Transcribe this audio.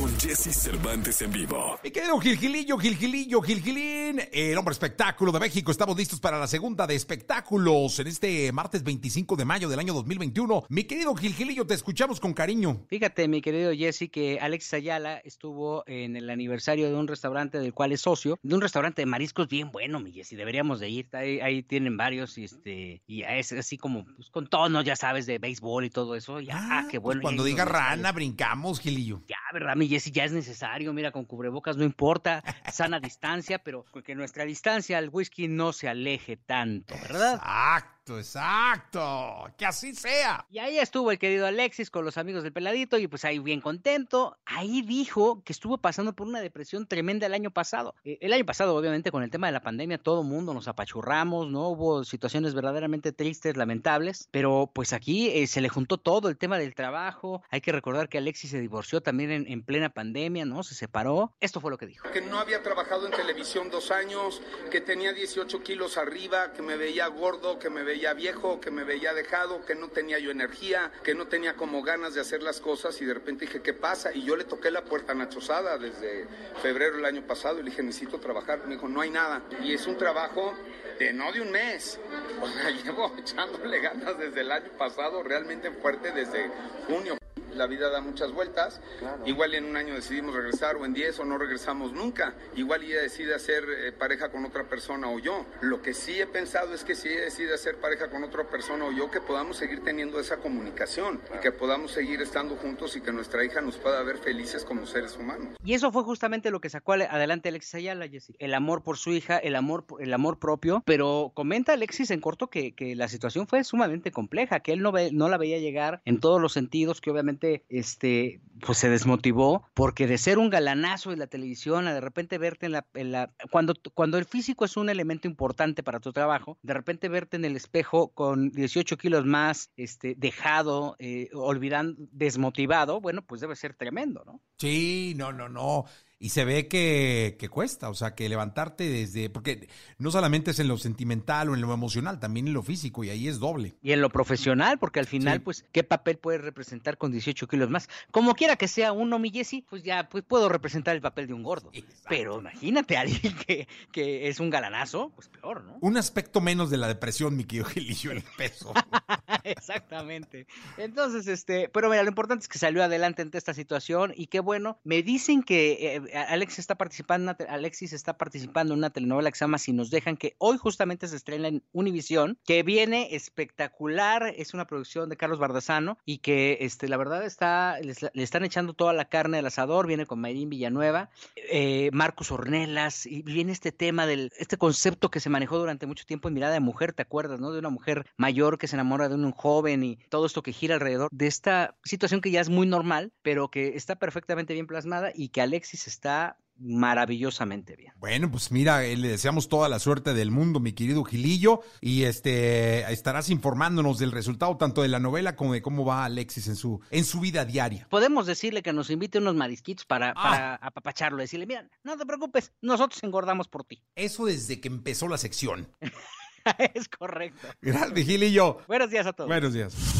con Jesse Cervantes en vivo. Mi querido Gilgilillo, Gilgilillo, Gilgilín, el hombre espectáculo de México. Estamos listos para la segunda de espectáculos en este martes 25 de mayo del año 2021. Mi querido Gilgilillo, te escuchamos con cariño. Fíjate, mi querido Jesse, que Alex Ayala estuvo en el aniversario de un restaurante del cual es socio, de un restaurante de mariscos bien bueno, mi Jesse. Deberíamos de ir. Ahí, ahí tienen varios y este y es así como pues, con tono, ya sabes, de béisbol y todo eso. Ya, ah, qué bueno. Pues cuando diga rana, brincamos, Gilillo. Ya, ¿verdad, mi Jesse? Ya es necesario. Mira, con cubrebocas no importa, sana distancia, pero que nuestra distancia al whisky no se aleje tanto, ¿verdad? Exacto. Exacto, que así sea. Y ahí estuvo el querido Alexis con los amigos del peladito y pues ahí bien contento. Ahí dijo que estuvo pasando por una depresión tremenda el año pasado. Eh, el año pasado, obviamente, con el tema de la pandemia, todo mundo nos apachurramos, ¿no? Hubo situaciones verdaderamente tristes, lamentables, pero pues aquí eh, se le juntó todo el tema del trabajo. Hay que recordar que Alexis se divorció también en, en plena pandemia, ¿no? Se separó. Esto fue lo que dijo. Que no había trabajado en televisión dos años, que tenía 18 kilos arriba, que me veía gordo, que me veía viejo, que me veía dejado, que no tenía yo energía, que no tenía como ganas de hacer las cosas y de repente dije, ¿qué pasa? Y yo le toqué la puerta a desde febrero del año pasado y le dije, necesito trabajar. Me dijo, no hay nada. Y es un trabajo de no de un mes. O sea, llevo echándole ganas desde el año pasado, realmente fuerte desde junio la vida da muchas vueltas. Igual en un año decidimos regresar o en 10 o no regresamos nunca. Igual ella decide hacer eh, pareja con otra persona o yo. Lo que sí he pensado es que si ella decide hacer pareja con otra persona o yo, que podamos seguir teniendo esa comunicación y que podamos seguir estando juntos y que nuestra hija nos pueda ver felices como seres humanos. Y eso fue justamente lo que sacó adelante Alexis Ayala, Jessy. El amor por su hija, el amor, el amor propio. Pero comenta Alexis en corto que, que la situación fue sumamente compleja, que él no, ve, no la veía llegar en todos los sentidos, que obviamente este, pues se desmotivó porque de ser un galanazo de la televisión a de repente verte en la, cuando, cuando el físico es un elemento importante para tu trabajo, de repente verte en el espejo con 18 kilos más, este, dejado, eh, olvidando, desmotivado, bueno, pues debe ser tremendo, ¿no? Sí, no, no, no y se ve que, que, cuesta, o sea, que levantarte desde, porque no solamente es en lo sentimental o en lo emocional, también en lo físico, y ahí es doble. Y en lo profesional, porque al final, pues, ¿qué papel puedes representar con 18 kilos más? Como quiera que sea uno, mi Jesse, pues ya pues, puedo representar el papel de un gordo. Pero imagínate a alguien que, que, es un galanazo, pues peor, ¿no? Un aspecto menos de la depresión, mi querido Gilillo, el peso. Exactamente. Entonces, este, pero mira, lo importante es que salió adelante ante esta situación y qué bueno. Me dicen que eh, Alexis está participando, Alexis está participando en una telenovela que se llama Si nos dejan, que hoy justamente se estrena en Univisión, que viene espectacular, es una producción de Carlos Bardazano y que este, la verdad está, le están echando toda la carne al asador, viene con Mayrín Villanueva, eh, Marcos Ornelas, y viene este tema del, este concepto que se manejó durante mucho tiempo en Mirada de Mujer, ¿te acuerdas, no? De una mujer mayor que se enamora de un joven y todo esto que gira alrededor de esta situación que ya es muy normal, pero que está perfectamente bien plasmada y que Alexis está está maravillosamente bien. Bueno, pues mira, eh, le deseamos toda la suerte del mundo, mi querido Gilillo, y este estarás informándonos del resultado tanto de la novela como de cómo va Alexis en su en su vida diaria. Podemos decirle que nos invite unos marisquitos para, ah. para apapacharlo, decirle, mira, no te preocupes, nosotros engordamos por ti. Eso desde que empezó la sección. es correcto. Gracias, Gilillo. Buenos días a todos. Buenos días.